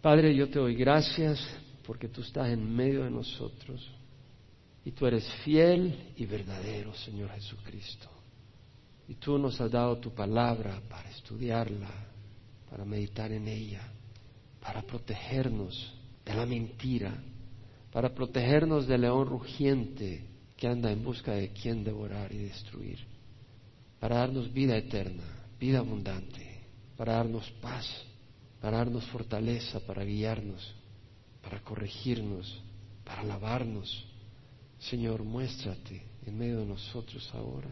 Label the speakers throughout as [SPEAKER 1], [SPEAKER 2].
[SPEAKER 1] Padre, yo te doy gracias porque tú estás en medio de nosotros y tú eres fiel y verdadero, Señor Jesucristo. Y tú nos has dado tu palabra para estudiarla, para meditar en ella, para protegernos de la mentira, para protegernos del león rugiente que anda en busca de quien devorar y destruir, para darnos vida eterna, vida abundante, para darnos paz, para darnos fortaleza, para guiarnos, para corregirnos, para alabarnos. Señor, muéstrate en medio de nosotros ahora.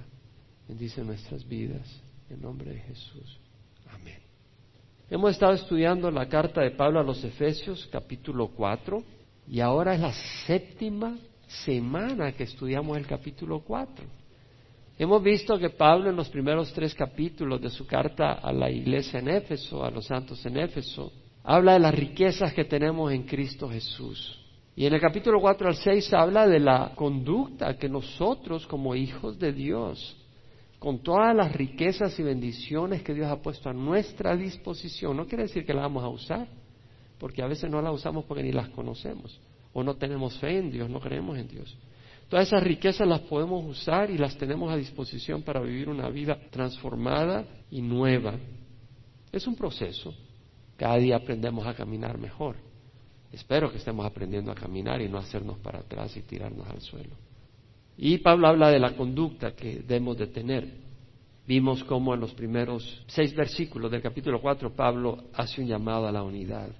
[SPEAKER 1] Bendice nuestras vidas. En nombre de Jesús. Amén. Hemos estado estudiando la carta de Pablo a los Efesios, capítulo 4, y ahora es la séptima semana que estudiamos el capítulo 4. Hemos visto que Pablo en los primeros tres capítulos de su carta a la iglesia en Éfeso, a los santos en Éfeso, habla de las riquezas que tenemos en Cristo Jesús. Y en el capítulo 4 al 6 habla de la conducta que nosotros como hijos de Dios, con todas las riquezas y bendiciones que Dios ha puesto a nuestra disposición, no quiere decir que las vamos a usar, porque a veces no las usamos porque ni las conocemos, o no tenemos fe en Dios, no creemos en Dios. Todas esas riquezas las podemos usar y las tenemos a disposición para vivir una vida transformada y nueva. Es un proceso. Cada día aprendemos a caminar mejor. Espero que estemos aprendiendo a caminar y no hacernos para atrás y tirarnos al suelo. Y Pablo habla de la conducta que debemos de tener. Vimos cómo en los primeros seis versículos del capítulo 4 Pablo hace un llamado a la unidad.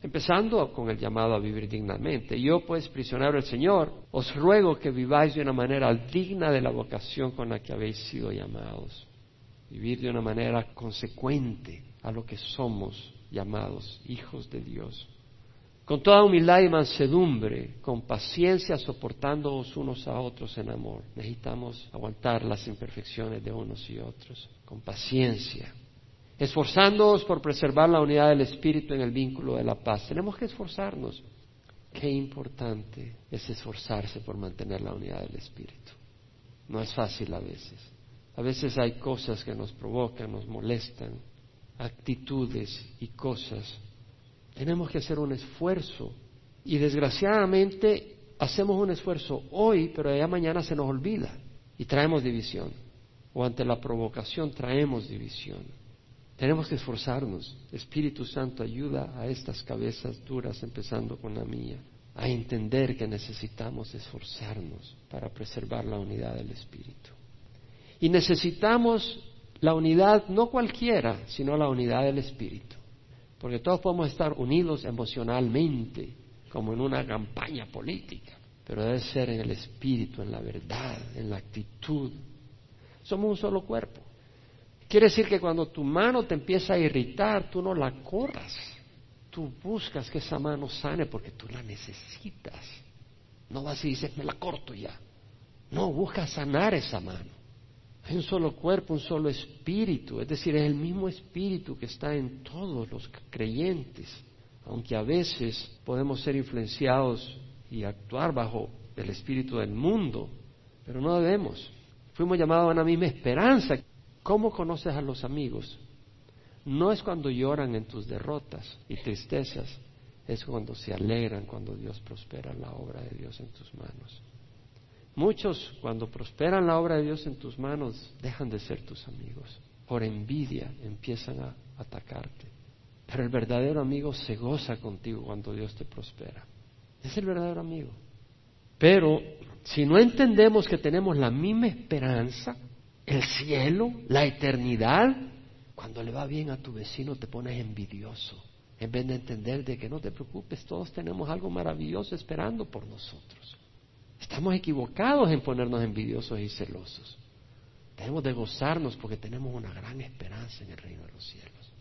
[SPEAKER 1] Empezando con el llamado a vivir dignamente. Yo, pues, prisionero del Señor, os ruego que viváis de una manera digna de la vocación con la que habéis sido llamados. Vivir de una manera consecuente a lo que somos llamados, hijos de Dios. Con toda humildad y mansedumbre, con paciencia, soportándoos unos a otros en amor. Necesitamos aguantar las imperfecciones de unos y otros, con paciencia esforzándonos por preservar la unidad del Espíritu en el vínculo de la paz. Tenemos que esforzarnos. Qué importante es esforzarse por mantener la unidad del Espíritu. No es fácil a veces. A veces hay cosas que nos provocan, nos molestan, actitudes y cosas. Tenemos que hacer un esfuerzo y desgraciadamente hacemos un esfuerzo hoy, pero ya mañana se nos olvida y traemos división. O ante la provocación traemos división. Tenemos que esforzarnos. Espíritu Santo ayuda a estas cabezas duras, empezando con la mía, a entender que necesitamos esforzarnos para preservar la unidad del Espíritu. Y necesitamos la unidad no cualquiera, sino la unidad del Espíritu. Porque todos podemos estar unidos emocionalmente, como en una campaña política, pero debe ser en el Espíritu, en la verdad, en la actitud. Somos un solo cuerpo. Quiere decir que cuando tu mano te empieza a irritar, tú no la corras. Tú buscas que esa mano sane porque tú la necesitas. No vas y dices, me la corto ya. No, busca sanar esa mano. Hay un solo cuerpo, un solo espíritu. Es decir, es el mismo espíritu que está en todos los creyentes. Aunque a veces podemos ser influenciados y actuar bajo el espíritu del mundo, pero no debemos. Fuimos llamados a una misma esperanza. ¿Cómo conoces a los amigos? No es cuando lloran en tus derrotas y tristezas, es cuando se alegran cuando Dios prospera la obra de Dios en tus manos. Muchos cuando prosperan la obra de Dios en tus manos dejan de ser tus amigos. Por envidia empiezan a atacarte. Pero el verdadero amigo se goza contigo cuando Dios te prospera. Es el verdadero amigo. Pero si no entendemos que tenemos la misma esperanza, el cielo, la eternidad. Cuando le va bien a tu vecino te pones envidioso, en vez de entender de que no te preocupes, todos tenemos algo maravilloso esperando por nosotros. Estamos equivocados en ponernos envidiosos y celosos. Debemos de gozarnos porque tenemos una gran esperanza en el reino de los cielos.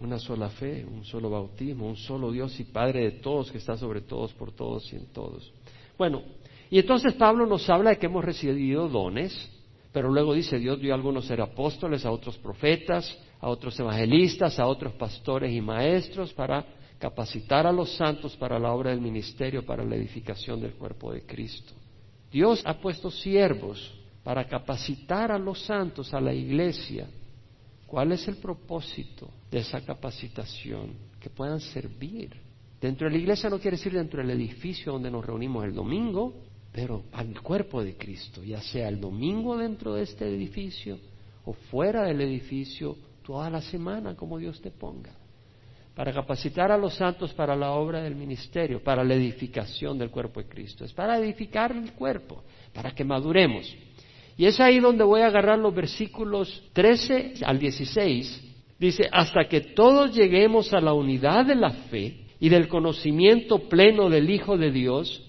[SPEAKER 1] Una sola fe, un solo bautismo, un solo Dios y Padre de todos que está sobre todos, por todos y en todos. Bueno, y entonces Pablo nos habla de que hemos recibido dones, pero luego dice, Dios dio a algunos ser apóstoles, a otros profetas, a otros evangelistas, a otros pastores y maestros para capacitar a los santos para la obra del ministerio, para la edificación del cuerpo de Cristo. Dios ha puesto siervos para capacitar a los santos, a la iglesia. ¿Cuál es el propósito de esa capacitación? que puedan servir. Dentro de la iglesia no quiere decir dentro del edificio donde nos reunimos el domingo, pero al cuerpo de Cristo, ya sea el domingo dentro de este edificio o fuera del edificio, toda la semana, como Dios te ponga, para capacitar a los santos para la obra del ministerio, para la edificación del cuerpo de Cristo, es para edificar el cuerpo, para que maduremos. Y es ahí donde voy a agarrar los versículos 13 al 16. Dice, hasta que todos lleguemos a la unidad de la fe y del conocimiento pleno del Hijo de Dios,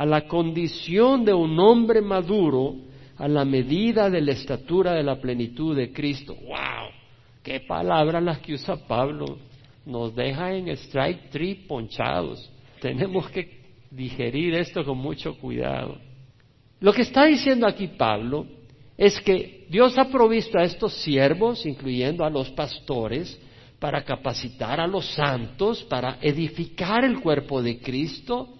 [SPEAKER 1] a la condición de un hombre maduro, a la medida de la estatura de la plenitud de Cristo. ¡Wow! ¿Qué palabras las que usa Pablo? Nos deja en strike three ponchados. Tenemos que digerir esto con mucho cuidado. Lo que está diciendo aquí Pablo es que Dios ha provisto a estos siervos, incluyendo a los pastores, para capacitar a los santos, para edificar el cuerpo de Cristo.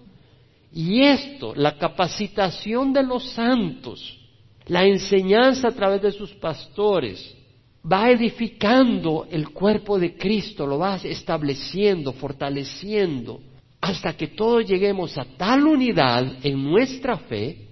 [SPEAKER 1] Y esto, la capacitación de los santos, la enseñanza a través de sus pastores, va edificando el cuerpo de Cristo, lo va estableciendo, fortaleciendo, hasta que todos lleguemos a tal unidad en nuestra fe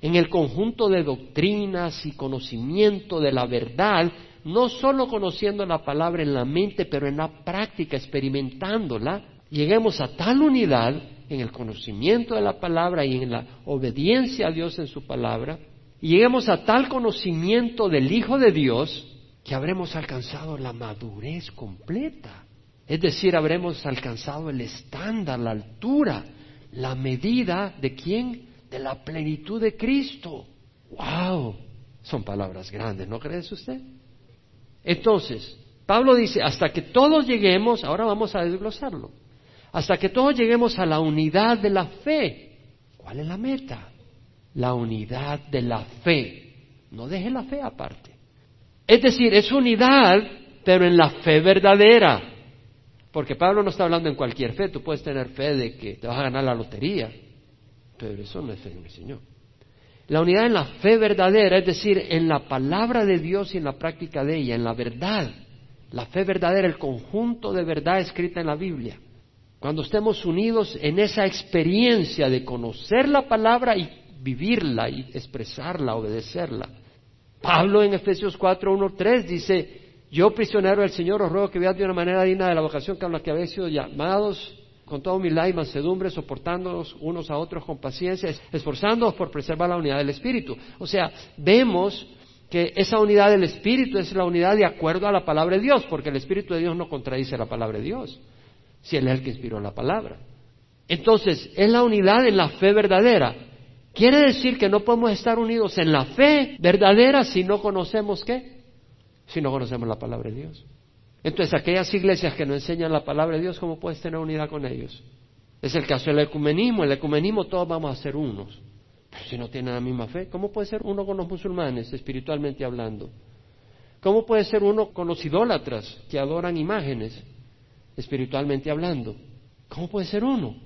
[SPEAKER 1] en el conjunto de doctrinas y conocimiento de la verdad, no solo conociendo la palabra en la mente, pero en la práctica, experimentándola, lleguemos a tal unidad en el conocimiento de la palabra y en la obediencia a Dios en su palabra, y lleguemos a tal conocimiento del Hijo de Dios que habremos alcanzado la madurez completa. Es decir, habremos alcanzado el estándar, la altura, la medida de quién? de la plenitud de Cristo. ¡Wow! Son palabras grandes, ¿no crees usted? Entonces, Pablo dice, hasta que todos lleguemos, ahora vamos a desglosarlo, hasta que todos lleguemos a la unidad de la fe. ¿Cuál es la meta? La unidad de la fe. No deje la fe aparte. Es decir, es unidad, pero en la fe verdadera. Porque Pablo no está hablando en cualquier fe. Tú puedes tener fe de que te vas a ganar la lotería. Pero eso no es fe en el Señor. La unidad en la fe verdadera, es decir, en la palabra de Dios y en la práctica de ella, en la verdad. La fe verdadera, el conjunto de verdad escrita en la Biblia. Cuando estemos unidos en esa experiencia de conocer la palabra y vivirla y expresarla, obedecerla. Pablo en Efesios 4, 1, 3 dice, yo prisionero del Señor os ruego que veáis de una manera digna de la vocación con la que habéis sido llamados con toda humildad y mansedumbre, soportándonos unos a otros con paciencia, esforzándonos por preservar la unidad del Espíritu. O sea, vemos que esa unidad del Espíritu es la unidad de acuerdo a la palabra de Dios, porque el Espíritu de Dios no contradice la palabra de Dios, si Él es el que inspiró la palabra. Entonces, es la unidad en la fe verdadera. Quiere decir que no podemos estar unidos en la fe verdadera si no conocemos qué? Si no conocemos la palabra de Dios. Entonces, aquellas iglesias que no enseñan la palabra de Dios, ¿cómo puedes tener unidad con ellos? Es el caso del ecumenismo. El ecumenismo todos vamos a ser unos. Pero si no tienen la misma fe, ¿cómo puede ser uno con los musulmanes, espiritualmente hablando? ¿Cómo puede ser uno con los idólatras que adoran imágenes, espiritualmente hablando? ¿Cómo puede ser uno?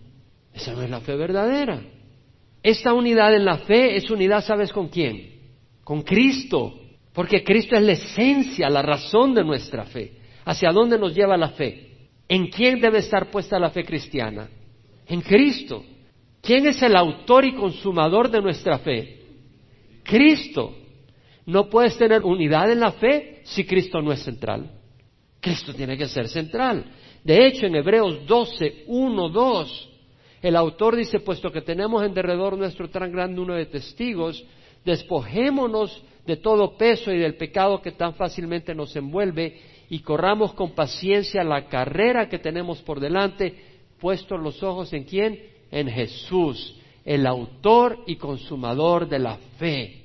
[SPEAKER 1] Esa no es la fe verdadera. Esta unidad en la fe es unidad, ¿sabes con quién? Con Cristo. Porque Cristo es la esencia, la razón de nuestra fe. ¿Hacia dónde nos lleva la fe? ¿En quién debe estar puesta la fe cristiana? En Cristo. ¿Quién es el autor y consumador de nuestra fe? Cristo. No puedes tener unidad en la fe si Cristo no es central. Cristo tiene que ser central. De hecho, en Hebreos 12, 1, 2, el autor dice, puesto que tenemos en derredor nuestro tan grande número de testigos, despojémonos de todo peso y del pecado que tan fácilmente nos envuelve y corramos con paciencia la carrera que tenemos por delante, puestos los ojos en quién? En Jesús, el autor y consumador de la fe.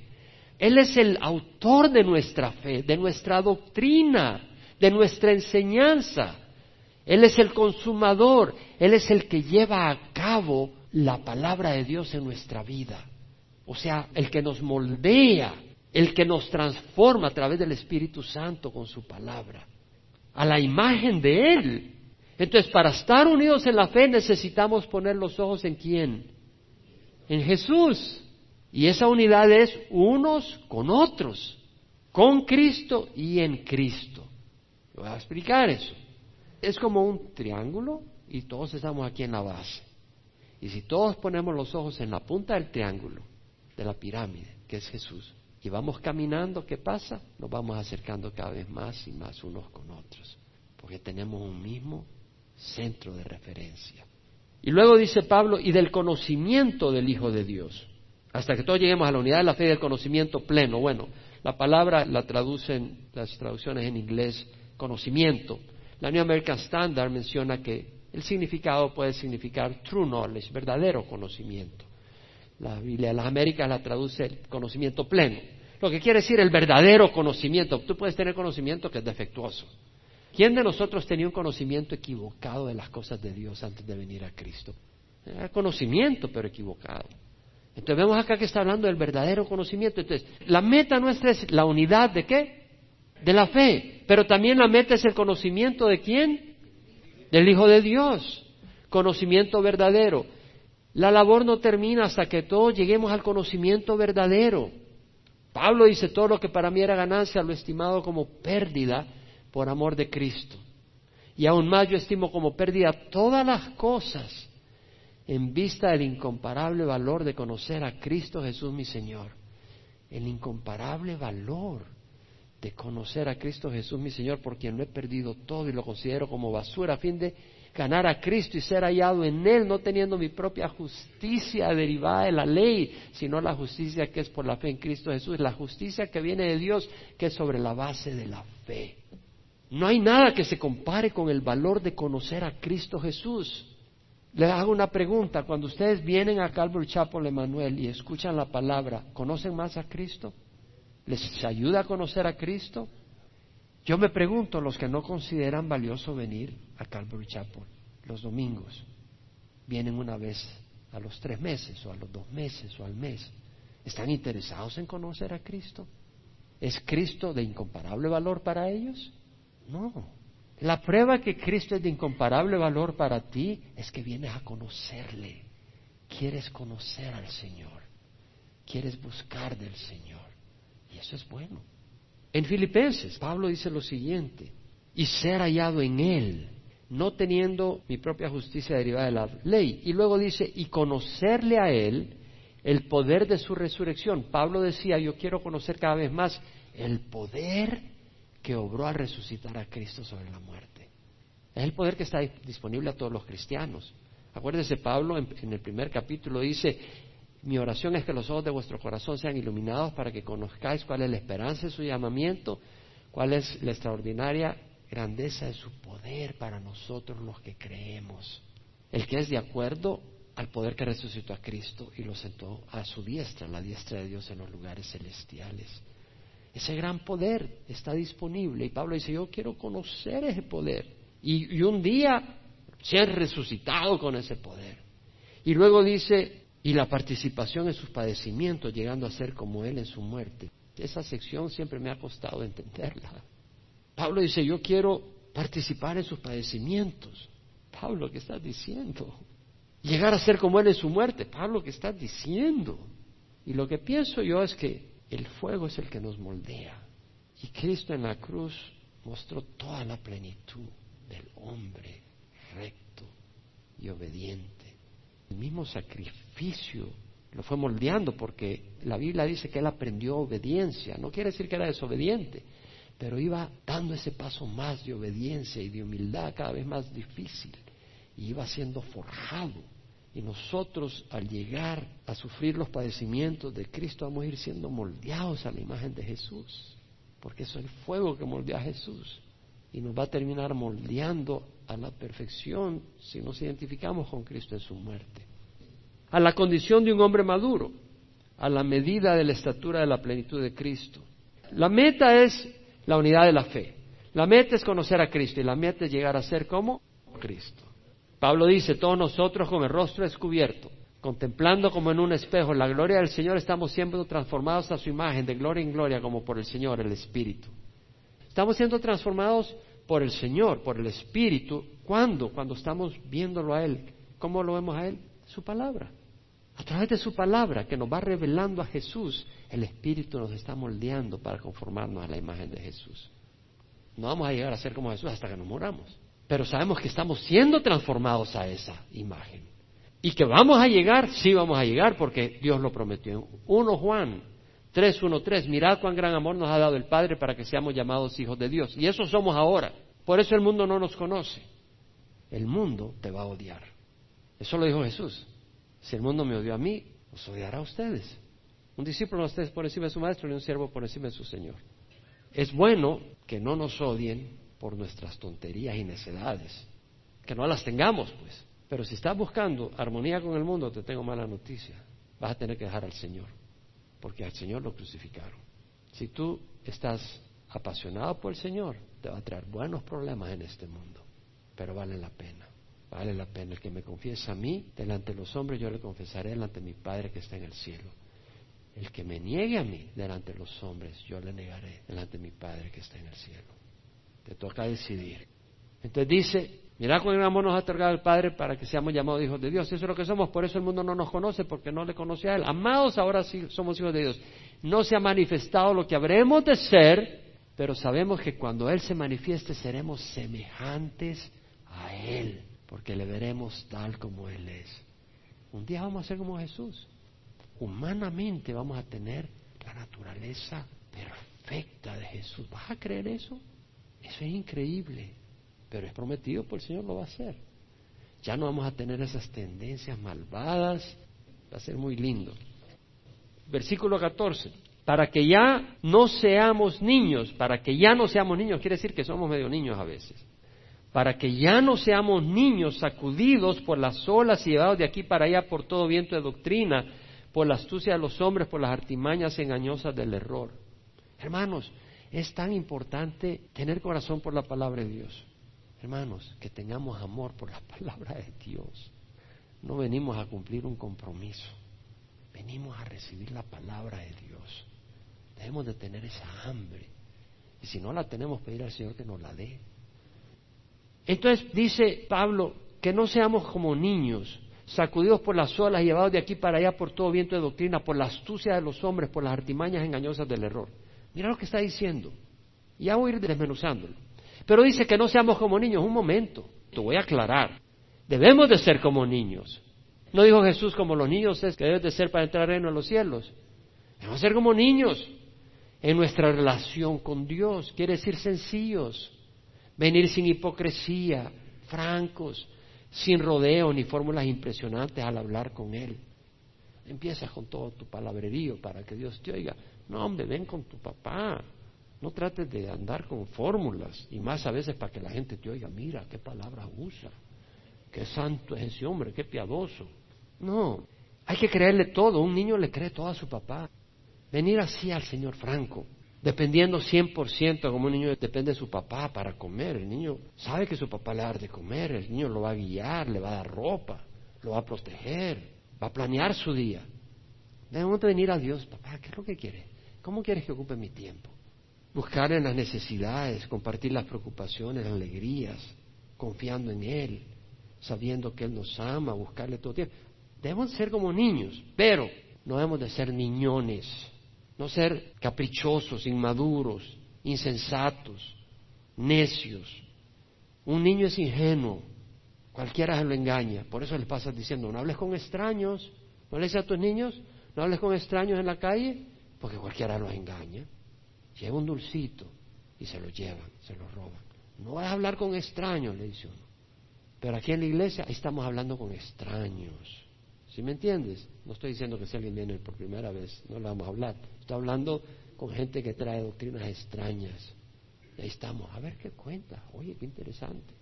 [SPEAKER 1] Él es el autor de nuestra fe, de nuestra doctrina, de nuestra enseñanza. Él es el consumador, Él es el que lleva a cabo la palabra de Dios en nuestra vida. O sea, el que nos moldea, el que nos transforma a través del Espíritu Santo con su palabra a la imagen de Él. Entonces, para estar unidos en la fe necesitamos poner los ojos en quién? En Jesús. Y esa unidad es unos con otros, con Cristo y en Cristo. voy a explicar eso. Es como un triángulo y todos estamos aquí en la base. Y si todos ponemos los ojos en la punta del triángulo, de la pirámide, que es Jesús, y vamos caminando, ¿qué pasa? Nos vamos acercando cada vez más y más unos con otros, porque tenemos un mismo centro de referencia. Y luego dice Pablo, y del conocimiento del Hijo de Dios, hasta que todos lleguemos a la unidad de la fe y del conocimiento pleno. Bueno, la palabra la traducen las traducciones en inglés conocimiento. La New American Standard menciona que el significado puede significar true knowledge, verdadero conocimiento. La Biblia de las Américas la traduce el conocimiento pleno. Lo que quiere decir el verdadero conocimiento. Tú puedes tener conocimiento que es defectuoso. ¿Quién de nosotros tenía un conocimiento equivocado de las cosas de Dios antes de venir a Cristo? Era conocimiento, pero equivocado. Entonces vemos acá que está hablando del verdadero conocimiento. Entonces, la meta nuestra es la unidad de qué? De la fe. Pero también la meta es el conocimiento de quién? Del Hijo de Dios. Conocimiento verdadero. La labor no termina hasta que todos lleguemos al conocimiento verdadero. Pablo dice, todo lo que para mí era ganancia lo he estimado como pérdida por amor de Cristo. Y aún más yo estimo como pérdida todas las cosas en vista del incomparable valor de conocer a Cristo Jesús mi Señor. El incomparable valor de conocer a Cristo Jesús mi Señor, por quien lo he perdido todo y lo considero como basura, a fin de ganar a Cristo y ser hallado en Él, no teniendo mi propia justicia derivada de la ley, sino la justicia que es por la fe en Cristo Jesús, la justicia que viene de Dios, que es sobre la base de la fe. No hay nada que se compare con el valor de conocer a Cristo Jesús. Les hago una pregunta, cuando ustedes vienen a Calvary Chapel Emanuel y escuchan la palabra, ¿conocen más a Cristo? ¿Les ayuda a conocer a Cristo? Yo me pregunto, los que no consideran valioso venir a Calvary Chapel los domingos, vienen una vez a los tres meses o a los dos meses o al mes, ¿están interesados en conocer a Cristo? ¿Es Cristo de incomparable valor para ellos? No. La prueba que Cristo es de incomparable valor para ti es que vienes a conocerle. Quieres conocer al Señor. Quieres buscar del Señor. Eso es bueno. En Filipenses, Pablo dice lo siguiente, y ser hallado en Él, no teniendo mi propia justicia derivada de la ley. Y luego dice, y conocerle a Él el poder de su resurrección. Pablo decía, yo quiero conocer cada vez más el poder que obró al resucitar a Cristo sobre la muerte. Es el poder que está disponible a todos los cristianos. Acuérdese, Pablo en el primer capítulo dice, mi oración es que los ojos de vuestro corazón sean iluminados para que conozcáis cuál es la esperanza de su llamamiento, cuál es la extraordinaria grandeza de su poder para nosotros los que creemos. El que es de acuerdo al poder que resucitó a Cristo y lo sentó a su diestra, la diestra de Dios en los lugares celestiales. Ese gran poder está disponible y Pablo dice, yo quiero conocer ese poder y, y un día ser resucitado con ese poder. Y luego dice, y la participación en sus padecimientos, llegando a ser como Él en su muerte. Esa sección siempre me ha costado entenderla. Pablo dice, yo quiero participar en sus padecimientos. Pablo, ¿qué estás diciendo? Llegar a ser como Él en su muerte. Pablo, ¿qué estás diciendo? Y lo que pienso yo es que el fuego es el que nos moldea. Y Cristo en la cruz mostró toda la plenitud del hombre recto y obediente el mismo sacrificio lo fue moldeando porque la Biblia dice que él aprendió obediencia. No quiere decir que era desobediente, pero iba dando ese paso más de obediencia y de humildad cada vez más difícil. Y iba siendo forjado. Y nosotros al llegar a sufrir los padecimientos de Cristo vamos a ir siendo moldeados a la imagen de Jesús. Porque eso es el fuego que moldea a Jesús. Y nos va a terminar moldeando a la perfección si nos identificamos con Cristo en su muerte. A la condición de un hombre maduro, a la medida de la estatura de la plenitud de Cristo. La meta es la unidad de la fe. La meta es conocer a Cristo y la meta es llegar a ser como Cristo. Pablo dice, todos nosotros con el rostro descubierto, contemplando como en un espejo la gloria del Señor, estamos siempre transformados a su imagen, de gloria en gloria, como por el Señor, el Espíritu. Estamos siendo transformados por el Señor, por el Espíritu. ¿Cuándo? Cuando estamos viéndolo a Él. ¿Cómo lo vemos a Él? Su palabra. A través de su palabra que nos va revelando a Jesús, el Espíritu nos está moldeando para conformarnos a la imagen de Jesús. No vamos a llegar a ser como Jesús hasta que nos moramos. Pero sabemos que estamos siendo transformados a esa imagen. Y que vamos a llegar, sí vamos a llegar, porque Dios lo prometió. 1 Juan 3.1.3, mirad cuán gran amor nos ha dado el Padre para que seamos llamados hijos de Dios. Y eso somos ahora. Por eso el mundo no nos conoce. El mundo te va a odiar. Eso lo dijo Jesús. Si el mundo me odió a mí, os odiará a ustedes. Un discípulo no esté por encima de su maestro ni un siervo por encima de su Señor. Es bueno que no nos odien por nuestras tonterías y necedades. Que no las tengamos, pues. Pero si estás buscando armonía con el mundo, te tengo mala noticia. Vas a tener que dejar al Señor, porque al Señor lo crucificaron. Si tú estás apasionado por el Señor, te va a traer buenos problemas en este mundo, pero vale la pena. Vale la pena. El que me confiesa a mí, delante de los hombres, yo le confesaré delante de mi Padre que está en el cielo. El que me niegue a mí delante de los hombres, yo le negaré delante de mi Padre que está en el cielo. Te toca decidir. Entonces dice, mira con amor nos ha otorgado el Padre para que seamos llamados hijos de Dios. Eso es lo que somos, por eso el mundo no nos conoce, porque no le conoce a Él. Amados, ahora sí somos hijos de Dios. No se ha manifestado lo que habremos de ser, pero sabemos que cuando Él se manifieste seremos semejantes a Él, porque le veremos tal como Él es. Un día vamos a ser como Jesús. Humanamente vamos a tener la naturaleza perfecta de Jesús. ¿Vas a creer eso? Eso es increíble, pero es prometido por el Señor, lo va a hacer. Ya no vamos a tener esas tendencias malvadas, va a ser muy lindo. Versículo 14, para que ya no seamos niños, para que ya no seamos niños, quiere decir que somos medio niños a veces, para que ya no seamos niños sacudidos por las olas y llevados de aquí para allá por todo viento de doctrina, por la astucia de los hombres, por las artimañas engañosas del error. Hermanos, es tan importante tener corazón por la palabra de Dios. Hermanos, que tengamos amor por la palabra de Dios. No venimos a cumplir un compromiso, venimos a recibir la palabra de Dios. Debemos de tener esa hambre. Y si no la tenemos, pedir al Señor que nos la dé. Entonces dice Pablo que no seamos como niños, sacudidos por las olas y llevados de aquí para allá por todo viento de doctrina, por la astucia de los hombres, por las artimañas engañosas del error. Mira lo que está diciendo. Ya voy a ir desmenuzándolo. Pero dice que no seamos como niños. Un momento, te voy a aclarar. Debemos de ser como niños. No dijo Jesús como los niños es que debes de ser para entrar al reino de los cielos. Debemos ser como niños en nuestra relación con Dios. Quiere decir sencillos. Venir sin hipocresía, francos, sin rodeo ni fórmulas impresionantes al hablar con Él. Empiezas con todo tu palabrerío para que Dios te oiga. No, hombre, ven con tu papá. No trates de andar con fórmulas y más a veces para que la gente te oiga, mira qué palabras usa, qué santo es ese hombre, qué piadoso. No, hay que creerle todo. Un niño le cree todo a su papá. Venir así al Señor Franco, dependiendo 100% como un niño depende de su papá para comer. El niño sabe que su papá le va a dar de comer, el niño lo va a guiar, le va a dar ropa, lo va a proteger, va a planear su día. Debemos de venir a Dios, papá, ¿qué es lo que quiere? ¿Cómo quieres que ocupe mi tiempo? Buscar en las necesidades, compartir las preocupaciones, las alegrías, confiando en Él, sabiendo que Él nos ama, buscarle todo el tiempo. Debemos ser como niños, pero no debemos de ser niñones, no ser caprichosos, inmaduros, insensatos, necios. Un niño es ingenuo, cualquiera se lo engaña, por eso le pasas diciendo, no hables con extraños, no le dices a tus niños, no hables con extraños en la calle, porque cualquiera los engaña. Lleva un dulcito y se lo llevan, se lo roban. No vas a hablar con extraños, le dice uno. Pero aquí en la iglesia estamos hablando con extraños. ¿Sí me entiendes? No estoy diciendo que si alguien viene por primera vez, no le vamos a hablar. Estoy hablando con gente que trae doctrinas extrañas. Y ahí estamos, a ver qué cuenta. Oye, qué interesante.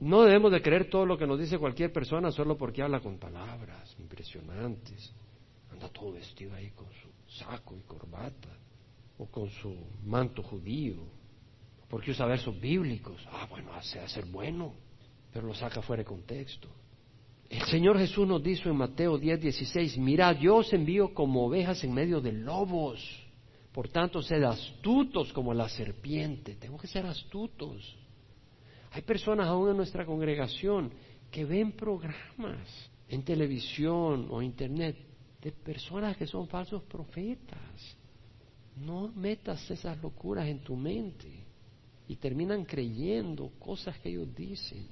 [SPEAKER 1] No debemos de creer todo lo que nos dice cualquier persona solo porque habla con palabras impresionantes. Anda todo vestido ahí con su saco y corbata, o con su manto judío, porque usa versos bíblicos. Ah, bueno, hace ser bueno, pero lo saca fuera de contexto. El Señor Jesús nos dijo en Mateo 10, 16, mira, yo os envío como ovejas en medio de lobos, por tanto, sed astutos como la serpiente. Tengo que ser astutos. Hay personas aún en nuestra congregación que ven programas en televisión o internet de personas que son falsos profetas. No metas esas locuras en tu mente. y terminan creyendo cosas que ellos dicen.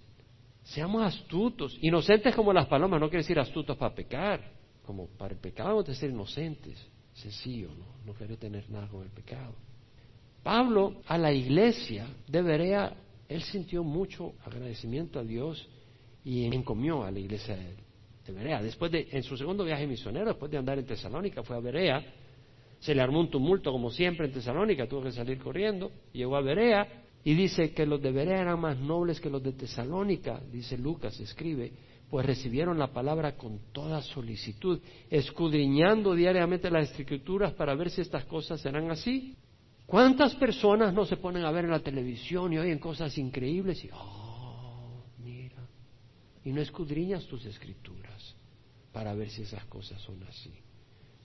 [SPEAKER 1] Seamos astutos, inocentes como las palomas, no quiere decir astutos para pecar, como para el pecado a ser inocentes, sencillo, no, no tener nada con el pecado. Pablo a la iglesia de Berea, él sintió mucho agradecimiento a Dios y encomió a la iglesia de Berea. Después de, en su segundo viaje misionero, después de andar en Tesalónica, fue a Berea, se le armó un tumulto como siempre en Tesalónica, tuvo que salir corriendo, llegó a Berea y dice que los de Berea eran más nobles que los de Tesalónica, dice Lucas, escribe, pues recibieron la palabra con toda solicitud, escudriñando diariamente las escrituras para ver si estas cosas serán así. ¿Cuántas personas no se ponen a ver en la televisión y oyen cosas increíbles y, oh, mira, y no escudriñas tus escrituras para ver si esas cosas son así?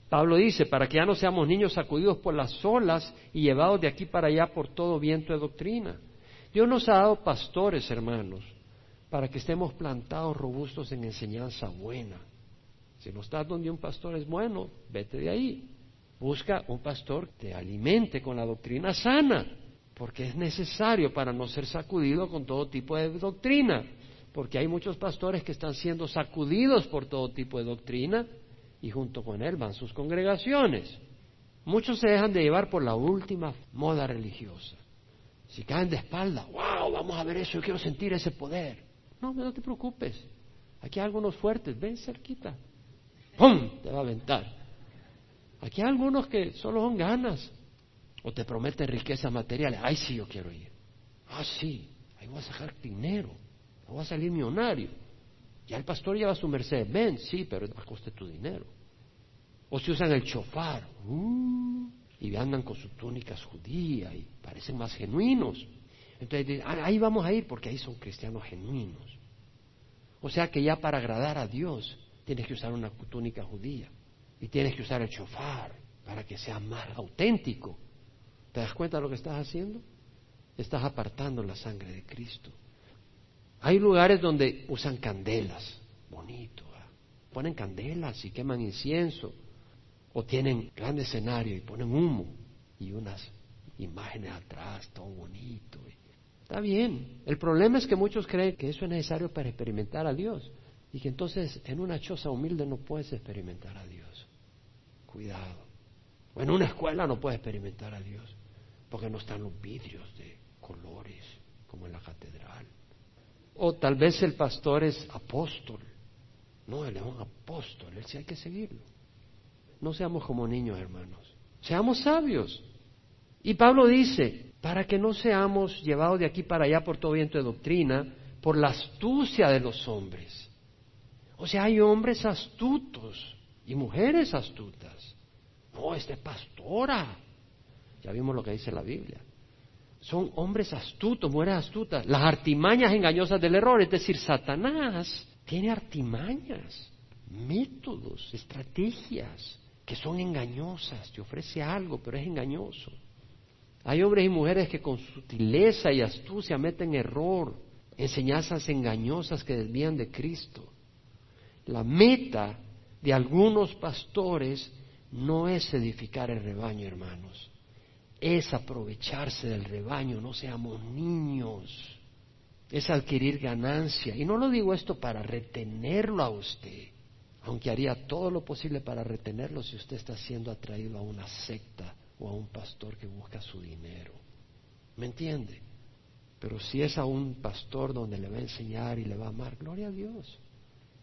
[SPEAKER 1] Pablo dice, para que ya no seamos niños sacudidos por las olas y llevados de aquí para allá por todo viento de doctrina. Dios nos ha dado pastores, hermanos, para que estemos plantados robustos en enseñanza buena. Si no estás donde un pastor es bueno, vete de ahí. Busca un pastor que te alimente con la doctrina sana, porque es necesario para no ser sacudido con todo tipo de doctrina, porque hay muchos pastores que están siendo sacudidos por todo tipo de doctrina y junto con él van sus congregaciones. Muchos se dejan de llevar por la última moda religiosa. Si caen de espalda, wow, vamos a ver eso, yo quiero sentir ese poder. No, no te preocupes. Aquí hay algunos fuertes, ven cerquita. ¡Pum! Te va a aventar. Aquí hay algunos que solo son ganas o te prometen riquezas materiales. Ay, sí, yo quiero ir. Ah, sí, ahí voy a sacar dinero, voy a salir millonario. Ya el pastor lleva su merced. Ven, sí, pero a coste tu dinero. O si usan el chofar uh, y andan con sus túnicas judías y parecen más genuinos. Entonces, ah, ahí vamos a ir porque ahí son cristianos genuinos. O sea que ya para agradar a Dios tienes que usar una túnica judía. Y tienes que usar el chofar para que sea más auténtico. ¿Te das cuenta de lo que estás haciendo? Estás apartando la sangre de Cristo. Hay lugares donde usan candelas, bonito, ponen candelas y queman incienso, o tienen gran escenario y ponen humo y unas imágenes atrás, todo bonito. Está bien. El problema es que muchos creen que eso es necesario para experimentar a Dios y que entonces en una choza humilde no puedes experimentar a Dios. Cuidado. O en una escuela no puede experimentar a Dios, porque no están los vidrios de colores, como en la catedral. O tal vez el pastor es apóstol. No, él es un apóstol, él sí hay que seguirlo. No seamos como niños, hermanos. Seamos sabios. Y Pablo dice, para que no seamos llevados de aquí para allá por todo viento de doctrina, por la astucia de los hombres. O sea, hay hombres astutos y mujeres astutas. No, esta es pastora. Ya vimos lo que dice la Biblia. Son hombres astutos, mujeres astutas. Las artimañas engañosas del error, es decir, Satanás tiene artimañas, métodos, estrategias que son engañosas. Te ofrece algo, pero es engañoso. Hay hombres y mujeres que con sutileza y astucia meten error, enseñanzas engañosas que desvían de Cristo. La meta de algunos pastores no es edificar el rebaño, hermanos. Es aprovecharse del rebaño, no seamos niños. Es adquirir ganancia. Y no lo digo esto para retenerlo a usted, aunque haría todo lo posible para retenerlo si usted está siendo atraído a una secta o a un pastor que busca su dinero. ¿Me entiende? Pero si es a un pastor donde le va a enseñar y le va a amar, gloria a Dios.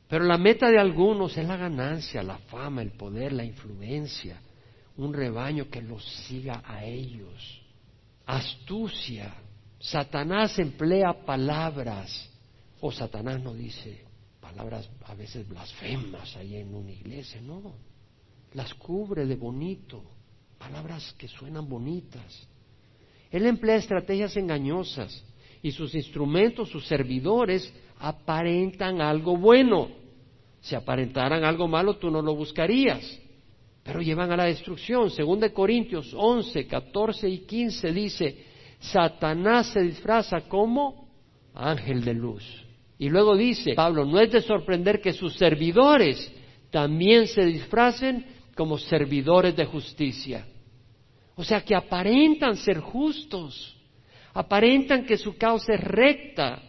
[SPEAKER 1] Pero la meta de algunos es la ganancia, la fama, el poder, la influencia, un rebaño que los siga a ellos. Astucia. Satanás emplea palabras, o Satanás no dice palabras a veces blasfemas ahí en una iglesia, no. Las cubre de bonito, palabras que suenan bonitas. Él emplea estrategias engañosas y sus instrumentos, sus servidores, aparentan algo bueno. Si aparentaran algo malo, tú no lo buscarías. Pero llevan a la destrucción. Según de Corintios 11, 14 y 15 dice, Satanás se disfraza como ángel de luz. Y luego dice, Pablo, no es de sorprender que sus servidores también se disfracen como servidores de justicia. O sea, que aparentan ser justos, Aparentan que su causa es recta.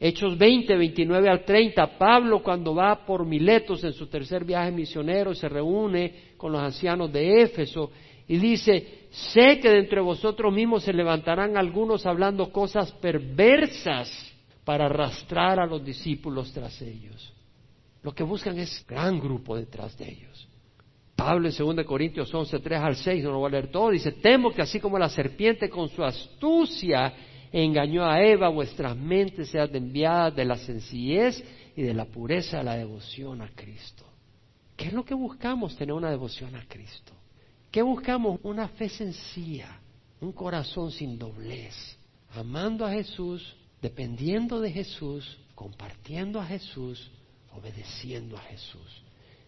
[SPEAKER 1] Hechos 20, 29 al 30, Pablo cuando va por Miletos en su tercer viaje misionero se reúne con los ancianos de Éfeso y dice, sé que de entre vosotros mismos se levantarán algunos hablando cosas perversas para arrastrar a los discípulos tras ellos. Lo que buscan es gran grupo detrás de ellos. Pablo en 2 Corintios 11, 3 al 6, no lo voy a leer todo, dice, temo que así como la serpiente con su astucia engañó a Eva, vuestras mentes sean enviadas de la sencillez y de la pureza de la devoción a Cristo. ¿Qué es lo que buscamos? Tener una devoción a Cristo. ¿Qué buscamos? Una fe sencilla, un corazón sin doblez, amando a Jesús, dependiendo de Jesús, compartiendo a Jesús, obedeciendo a Jesús.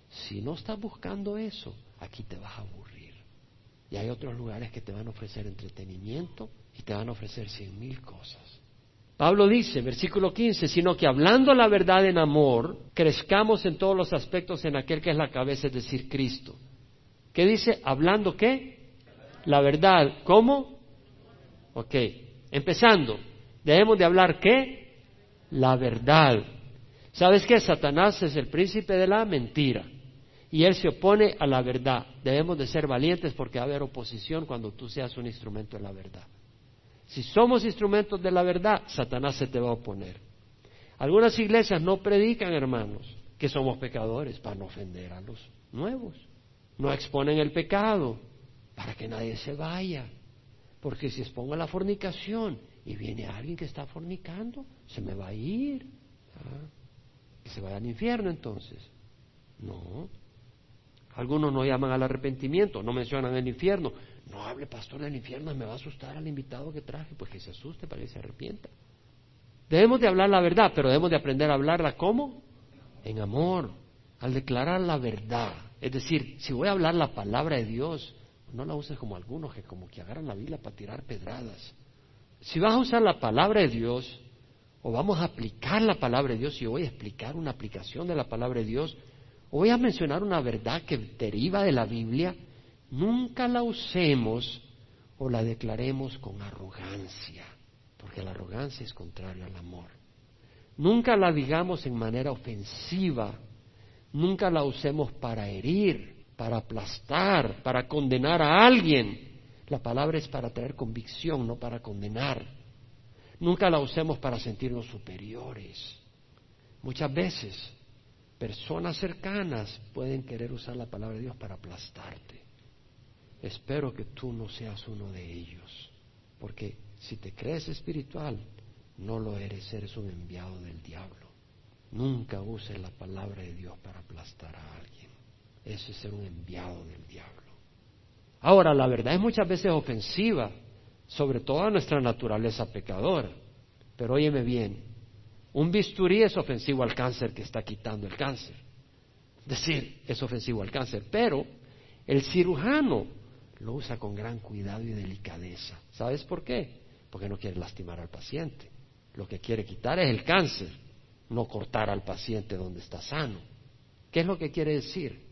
[SPEAKER 1] Si no estás buscando eso, aquí te vas a aburrir. Y hay otros lugares que te van a ofrecer entretenimiento y te van a ofrecer cien mil cosas. Pablo dice, versículo 15, sino que hablando la verdad en amor, crezcamos en todos los aspectos en aquel que es la cabeza, es decir, Cristo. ¿Qué dice? Hablando qué? La verdad. ¿Cómo? Ok. Empezando. Debemos de hablar qué? La verdad. ¿Sabes qué? Satanás es el príncipe de la mentira y él se opone a la verdad. Debemos de ser valientes porque va a haber oposición cuando tú seas un instrumento de la verdad. Si somos instrumentos de la verdad, Satanás se te va a oponer. Algunas iglesias no predican, hermanos, que somos pecadores para no ofender a los nuevos. No exponen el pecado para que nadie se vaya. Porque si expongo la fornicación y viene alguien que está fornicando, se me va a ir. ¿Ah? que se vaya al infierno entonces. No. Algunos no llaman al arrepentimiento, no mencionan el infierno. No hable, pastor, del infierno, me va a asustar al invitado que traje, pues que se asuste para que se arrepienta. Debemos de hablar la verdad, pero debemos de aprender a hablarla ¿cómo? En amor, al declarar la verdad. Es decir, si voy a hablar la palabra de Dios, no la uses como algunos que como que agarran la Biblia para tirar pedradas. Si vas a usar la palabra de Dios, o vamos a aplicar la palabra de Dios y voy a explicar una aplicación de la palabra de Dios, o voy a mencionar una verdad que deriva de la Biblia, nunca la usemos o la declaremos con arrogancia, porque la arrogancia es contraria al amor. Nunca la digamos en manera ofensiva, nunca la usemos para herir, para aplastar, para condenar a alguien. La palabra es para traer convicción, no para condenar. Nunca la usemos para sentirnos superiores. Muchas veces personas cercanas pueden querer usar la palabra de Dios para aplastarte. Espero que tú no seas uno de ellos, porque si te crees espiritual, no lo eres, eres un enviado del diablo. Nunca uses la palabra de Dios para aplastar a alguien. Eso es ser un enviado del diablo. Ahora, la verdad es muchas veces ofensiva sobre toda nuestra naturaleza pecadora. Pero óyeme bien, un bisturí es ofensivo al cáncer que está quitando el cáncer. Es decir, es ofensivo al cáncer, pero el cirujano lo usa con gran cuidado y delicadeza. ¿Sabes por qué? Porque no quiere lastimar al paciente. Lo que quiere quitar es el cáncer, no cortar al paciente donde está sano. ¿Qué es lo que quiere decir?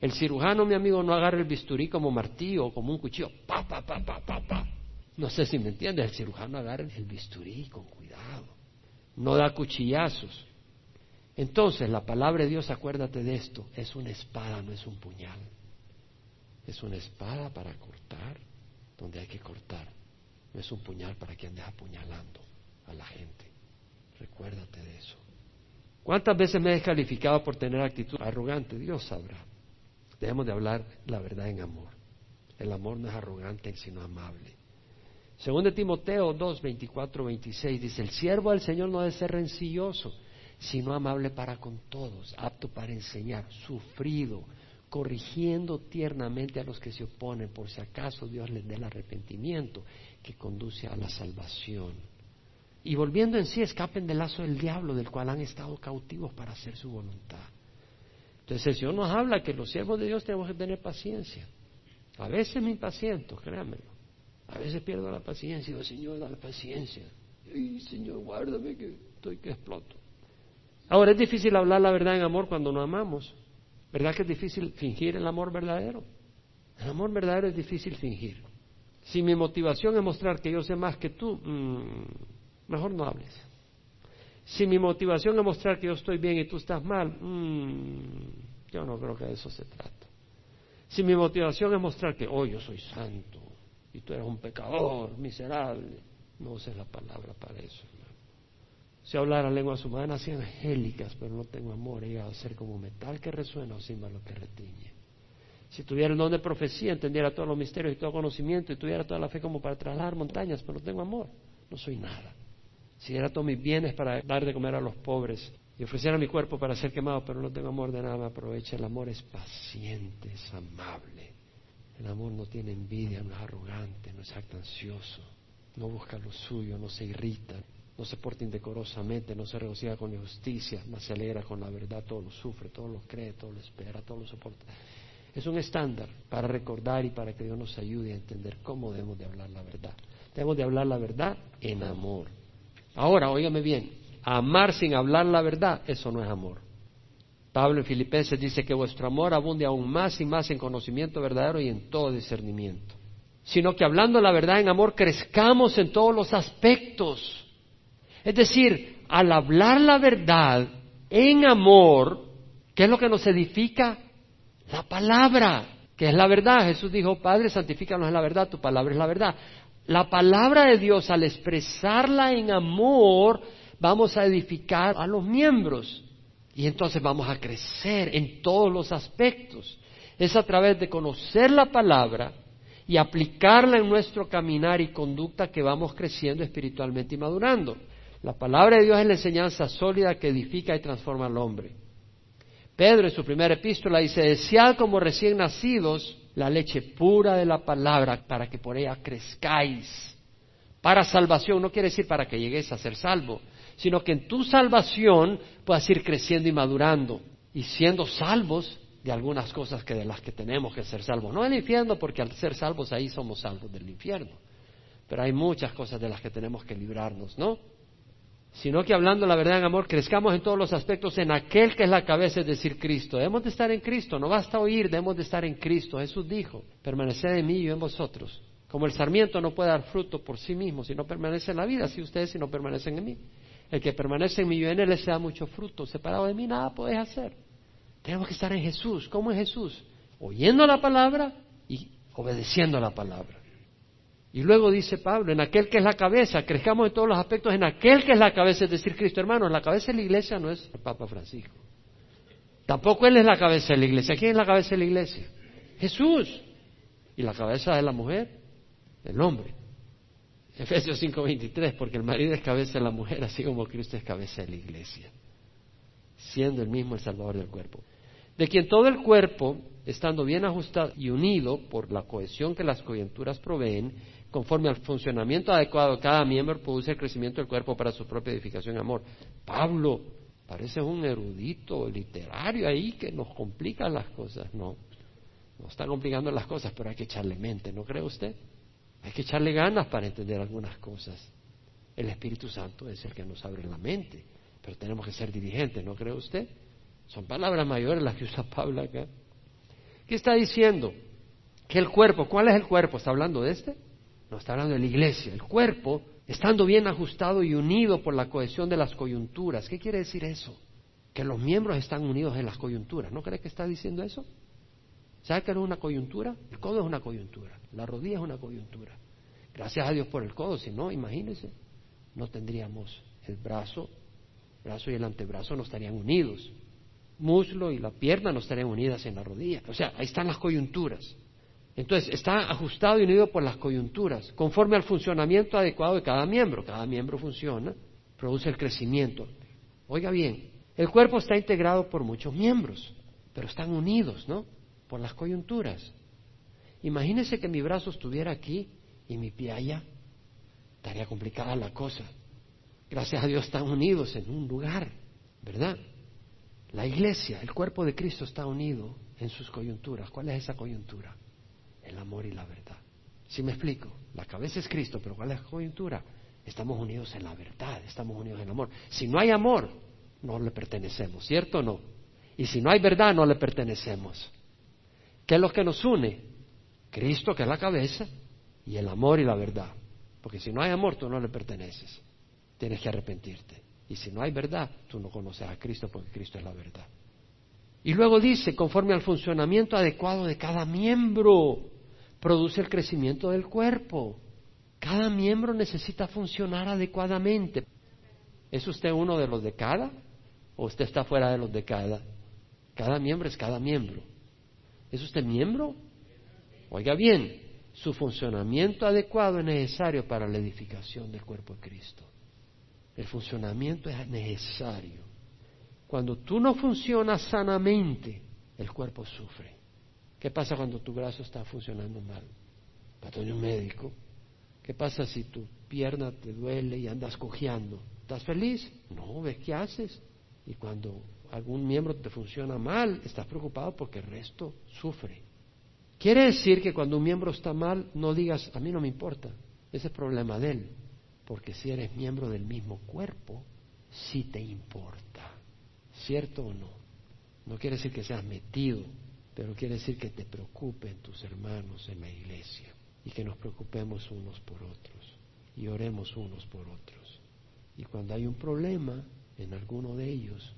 [SPEAKER 1] El cirujano, mi amigo, no agarra el bisturí como martillo o como un cuchillo. Pa, pa, pa, pa, pa, pa. No sé si me entiendes, el cirujano agarra el bisturí con cuidado, no da cuchillazos. Entonces, la palabra de Dios, acuérdate de esto, es una espada, no es un puñal. Es una espada para cortar donde hay que cortar. No es un puñal para que andes apuñalando a la gente. Recuérdate de eso. ¿Cuántas veces me he descalificado por tener actitud arrogante? Dios sabrá. Debemos de hablar la verdad en amor. El amor no es arrogante, sino amable. Según de Timoteo 2, 24, 26 dice, el siervo del Señor no debe ser rencilloso, sino amable para con todos, apto para enseñar, sufrido, corrigiendo tiernamente a los que se oponen, por si acaso Dios les dé el arrepentimiento que conduce a la salvación. Y volviendo en sí, escapen del lazo del diablo, del cual han estado cautivos para hacer su voluntad. Entonces el Señor nos habla que los siervos de Dios tenemos que tener paciencia. A veces me impaciento, créanmelo. A veces pierdo la paciencia y digo, Señor, la paciencia. Y Señor, guárdame que estoy que exploto. Ahora, es difícil hablar la verdad en amor cuando no amamos. ¿Verdad que es difícil fingir el amor verdadero? El amor verdadero es difícil fingir. Si mi motivación es mostrar que yo sé más que tú, mm, mejor no hables. Si mi motivación es mostrar que yo estoy bien y tú estás mal, mm, yo no creo que de eso se trata. Si mi motivación es mostrar que, oh, yo soy santo y tú eres un pecador, miserable, no uses la palabra para eso. Si hablara lenguas humanas y angélicas, pero no tengo amor, he a ser como metal que resuena o símbolo que retiñe. Si tuviera el don de profecía, entendiera todos los misterios y todo conocimiento y tuviera toda la fe como para trasladar montañas, pero no tengo amor, no soy nada. Si diera todos mis bienes para dar de comer a los pobres y ofreciera mi cuerpo para ser quemado, pero no tengo amor de nada me aprovecha. El amor es paciente, es amable. El amor no tiene envidia, no es arrogante, no es actancioso, no busca lo suyo, no se irrita, no se porta indecorosamente, no se regocija con injusticia, no se alegra con la verdad, todo lo sufre, todo lo cree, todo lo espera, todo lo soporta. Es un estándar para recordar y para que Dios nos ayude a entender cómo debemos de hablar la verdad. Debemos de hablar la verdad en amor. Ahora, óigame bien, amar sin hablar la verdad, eso no es amor. Pablo en Filipenses dice que vuestro amor abunde aún más y más en conocimiento verdadero y en todo discernimiento. Sino que hablando la verdad en amor crezcamos en todos los aspectos. Es decir, al hablar la verdad en amor, ¿qué es lo que nos edifica? La palabra, que es la verdad. Jesús dijo, Padre, santifícanos en la verdad, tu palabra es la verdad. La palabra de Dios, al expresarla en amor, vamos a edificar a los miembros. Y entonces vamos a crecer en todos los aspectos. Es a través de conocer la palabra y aplicarla en nuestro caminar y conducta que vamos creciendo espiritualmente y madurando. La palabra de Dios es la enseñanza sólida que edifica y transforma al hombre. Pedro en su primera epístola dice, desead como recién nacidos la leche pura de la palabra para que por ella crezcáis. Para salvación no quiere decir para que llegues a ser salvo, sino que en tu salvación puedas ir creciendo y madurando y siendo salvos de algunas cosas que de las que tenemos que ser salvos. No el infierno, porque al ser salvos ahí somos salvos del infierno. Pero hay muchas cosas de las que tenemos que librarnos, ¿no? Sino que hablando la verdad en amor, crezcamos en todos los aspectos en aquel que es la cabeza, es decir, Cristo. Debemos de estar en Cristo, no basta oír, debemos de estar en Cristo. Jesús dijo, permaneced en mí y yo en vosotros. Como el sarmiento no puede dar fruto por sí mismo si no permanece en la vida, así ustedes si no permanecen en mí. El que permanece en mí y yo en él se da mucho fruto. Separado de mí nada podéis hacer. Tenemos que estar en Jesús. ¿Cómo es Jesús? Oyendo la palabra y obedeciendo la palabra. Y luego dice Pablo, en aquel que es la cabeza, crezcamos en todos los aspectos en aquel que es la cabeza, es decir, Cristo, hermanos, la cabeza de la iglesia no es el Papa Francisco. Tampoco Él es la cabeza de la iglesia. ¿Quién es la cabeza de la iglesia? Jesús. ¿Y la cabeza de la mujer? El hombre. Efesios 5:23, porque el marido es cabeza de la mujer, así como Cristo es cabeza de la iglesia, siendo el mismo el Salvador del cuerpo. De quien todo el cuerpo, estando bien ajustado y unido por la cohesión que las coyunturas proveen, conforme al funcionamiento adecuado de cada miembro, produce el crecimiento del cuerpo para su propia edificación y amor. Pablo parece un erudito literario ahí que nos complica las cosas. No, no está complicando las cosas, pero hay que echarle mente, ¿no cree usted? Hay que echarle ganas para entender algunas cosas. El Espíritu Santo es el que nos abre la mente, pero tenemos que ser dirigentes, ¿no cree usted? Son palabras mayores las que usa Pablo acá. ¿Qué está diciendo? Que el cuerpo, ¿cuál es el cuerpo? ¿Está hablando de este? No, está hablando de la iglesia. El cuerpo, estando bien ajustado y unido por la cohesión de las coyunturas. ¿Qué quiere decir eso? Que los miembros están unidos en las coyunturas. ¿No cree que está diciendo eso? ¿Sabe que no es una coyuntura? El codo es una coyuntura. La rodilla es una coyuntura. Gracias a Dios por el codo, si no, imagínense, no tendríamos el brazo, el brazo y el antebrazo no estarían unidos. Muslo y la pierna no estarían unidas en la rodilla. O sea, ahí están las coyunturas. Entonces, está ajustado y unido por las coyunturas, conforme al funcionamiento adecuado de cada miembro. Cada miembro funciona, produce el crecimiento. Oiga bien, el cuerpo está integrado por muchos miembros, pero están unidos, ¿no? Por las coyunturas. Imagínese que mi brazo estuviera aquí y mi pie allá. Estaría complicada la cosa. Gracias a Dios están unidos en un lugar, ¿verdad? La iglesia, el cuerpo de Cristo está unido en sus coyunturas. ¿Cuál es esa coyuntura? El amor y la verdad. ¿Sí me explico? La cabeza es Cristo, pero ¿cuál es la coyuntura? Estamos unidos en la verdad, estamos unidos en el amor. Si no hay amor, no le pertenecemos, ¿cierto o no? Y si no hay verdad, no le pertenecemos. ¿Qué es lo que nos une? Cristo, que es la cabeza, y el amor y la verdad. Porque si no hay amor, tú no le perteneces. Tienes que arrepentirte. Y si no hay verdad, tú no conoces a Cristo porque Cristo es la verdad. Y luego dice, conforme al funcionamiento adecuado de cada miembro, produce el crecimiento del cuerpo. Cada miembro necesita funcionar adecuadamente. ¿Es usted uno de los de cada? ¿O usted está fuera de los de cada? Cada miembro es cada miembro. ¿Es usted miembro? Oiga bien, su funcionamiento adecuado es necesario para la edificación del cuerpo de Cristo. El funcionamiento es necesario. Cuando tú no funcionas sanamente, el cuerpo sufre. ¿Qué pasa cuando tu brazo está funcionando mal? Para un médico. ¿Qué pasa si tu pierna te duele y andas cojeando? ¿Estás feliz? No, ves qué haces. Y cuando algún miembro te funciona mal, estás preocupado porque el resto sufre. Quiere decir que cuando un miembro está mal, no digas, a mí no me importa, ese es problema de él. Porque si eres miembro del mismo cuerpo, sí te importa. ¿Cierto o no? No quiere decir que seas metido, pero quiere decir que te preocupen tus hermanos en la iglesia y que nos preocupemos unos por otros y oremos unos por otros. Y cuando hay un problema en alguno de ellos,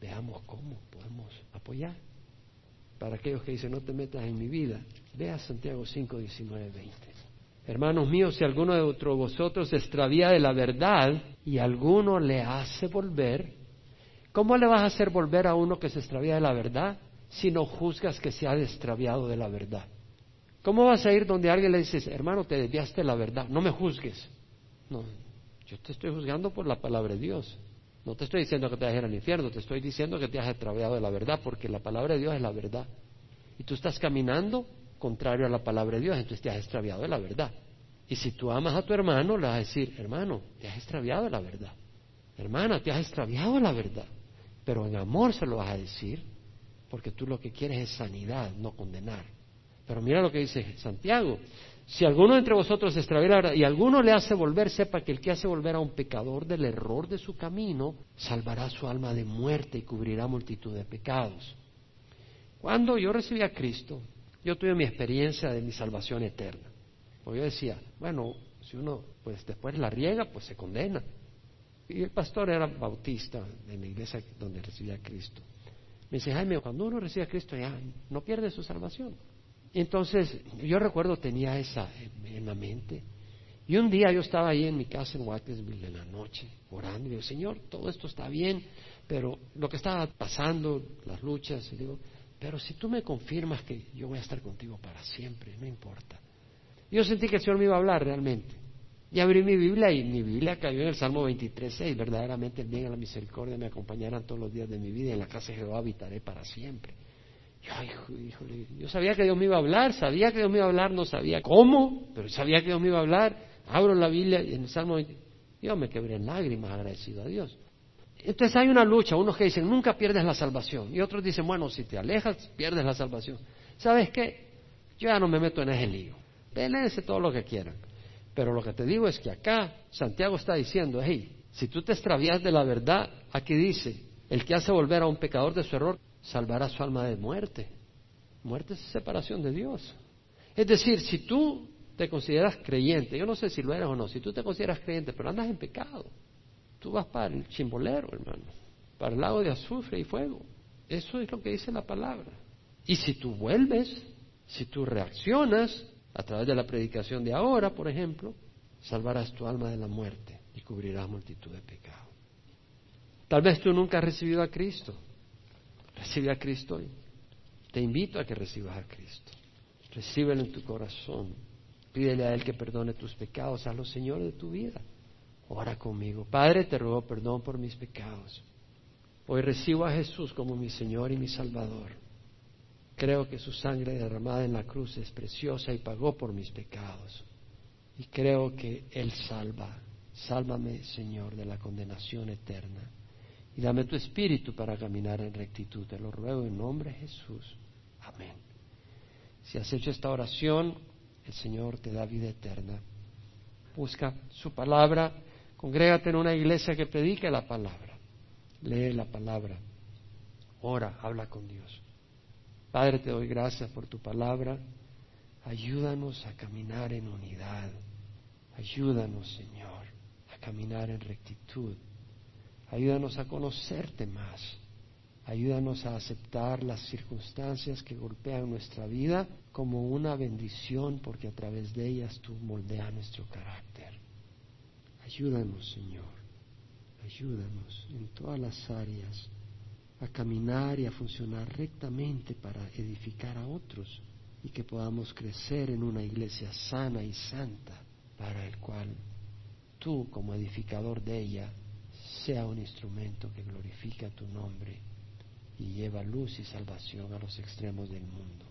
[SPEAKER 1] veamos cómo podemos apoyar. Para aquellos que dicen no te metas en mi vida, vea Santiago 5, 19, 20. Hermanos míos, si alguno de vosotros se extravía de la verdad y alguno le hace volver, ¿cómo le vas a hacer volver a uno que se extravía de la verdad si no juzgas que se ha extraviado de la verdad? ¿Cómo vas a ir donde alguien le dices, hermano, te desviaste de la verdad? No me juzgues. No, yo te estoy juzgando por la palabra de Dios. No te estoy diciendo que te vas a ir al infierno, te estoy diciendo que te has extraviado de la verdad, porque la palabra de Dios es la verdad. Y tú estás caminando contrario a la palabra de Dios, entonces te has extraviado de la verdad. Y si tú amas a tu hermano, le vas a decir, hermano, te has extraviado de la verdad. Hermana, te has extraviado de la verdad. Pero en amor se lo vas a decir, porque tú lo que quieres es sanidad, no condenar. Pero mira lo que dice Santiago. Si alguno entre vosotros extravía y alguno le hace volver, sepa que el que hace volver a un pecador del error de su camino, salvará su alma de muerte y cubrirá multitud de pecados. Cuando yo recibí a Cristo, yo tuve mi experiencia de mi salvación eterna. Porque yo decía, bueno, si uno pues después la riega, pues se condena. Y el pastor era bautista en la iglesia donde recibía a Cristo. Me dice, Jaime, cuando uno recibe a Cristo ya no pierde su salvación. Entonces, yo recuerdo tenía esa en la mente. Y un día yo estaba ahí en mi casa en Watkesville en la noche, orando, y digo, Señor, todo esto está bien, pero lo que estaba pasando, las luchas, y digo, pero si tú me confirmas que yo voy a estar contigo para siempre, no importa. Yo sentí que el Señor me iba a hablar realmente. Y abrí mi Biblia y mi Biblia cayó en el Salmo 23.6. Verdaderamente el bien y la misericordia me acompañarán todos los días de mi vida y en la casa de Jehová habitaré para siempre. Yo, híjole, yo sabía que Dios me iba a hablar, sabía que Dios me iba a hablar, no sabía cómo, pero sabía que Dios me iba a hablar. Abro la Biblia y en el Salmo 23, yo me quebré en lágrimas agradecido a Dios. Entonces hay una lucha, unos que dicen, nunca pierdes la salvación, y otros dicen, bueno, si te alejas, pierdes la salvación. ¿Sabes qué? Yo ya no me meto en ese lío. Pélense todo lo que quieran. Pero lo que te digo es que acá Santiago está diciendo, hey, si tú te extravías de la verdad, aquí dice, el que hace volver a un pecador de su error, salvará su alma de muerte. Muerte es separación de Dios. Es decir, si tú te consideras creyente, yo no sé si lo eres o no, si tú te consideras creyente, pero andas en pecado, Tú vas para el chimbolero, hermano, para el lago de azufre y fuego. Eso es lo que dice la palabra. Y si tú vuelves, si tú reaccionas a través de la predicación de ahora, por ejemplo, salvarás tu alma de la muerte y cubrirás multitud de pecados. Tal vez tú nunca has recibido a Cristo. Recibe a Cristo hoy. Te invito a que recibas a Cristo. Recíbelo en tu corazón. Pídele a Él que perdone tus pecados. Hazlo Señor de tu vida. Ora conmigo. Padre, te ruego perdón por mis pecados. Hoy recibo a Jesús como mi Señor y mi Salvador. Creo que su sangre derramada en la cruz es preciosa y pagó por mis pecados. Y creo que Él salva. Sálvame, Señor, de la condenación eterna. Y dame tu espíritu para caminar en rectitud. Te lo ruego en nombre de Jesús. Amén. Si has hecho esta oración, el Señor te da vida eterna. Busca su palabra Congrégate en una iglesia que predique la palabra. Lee la palabra. Ora, habla con Dios. Padre, te doy gracias por tu palabra. Ayúdanos a caminar en unidad. Ayúdanos, Señor, a caminar en rectitud. Ayúdanos a conocerte más. Ayúdanos a aceptar las circunstancias que golpean nuestra vida como una bendición porque a través de ellas tú moldeas nuestro carácter. Ayúdanos, Señor. Ayúdanos en todas las áreas a caminar y a funcionar rectamente para edificar a otros y que podamos crecer en una iglesia sana y santa para el cual tú como edificador de ella sea un instrumento que glorifica tu nombre y lleva luz y salvación a los extremos del mundo.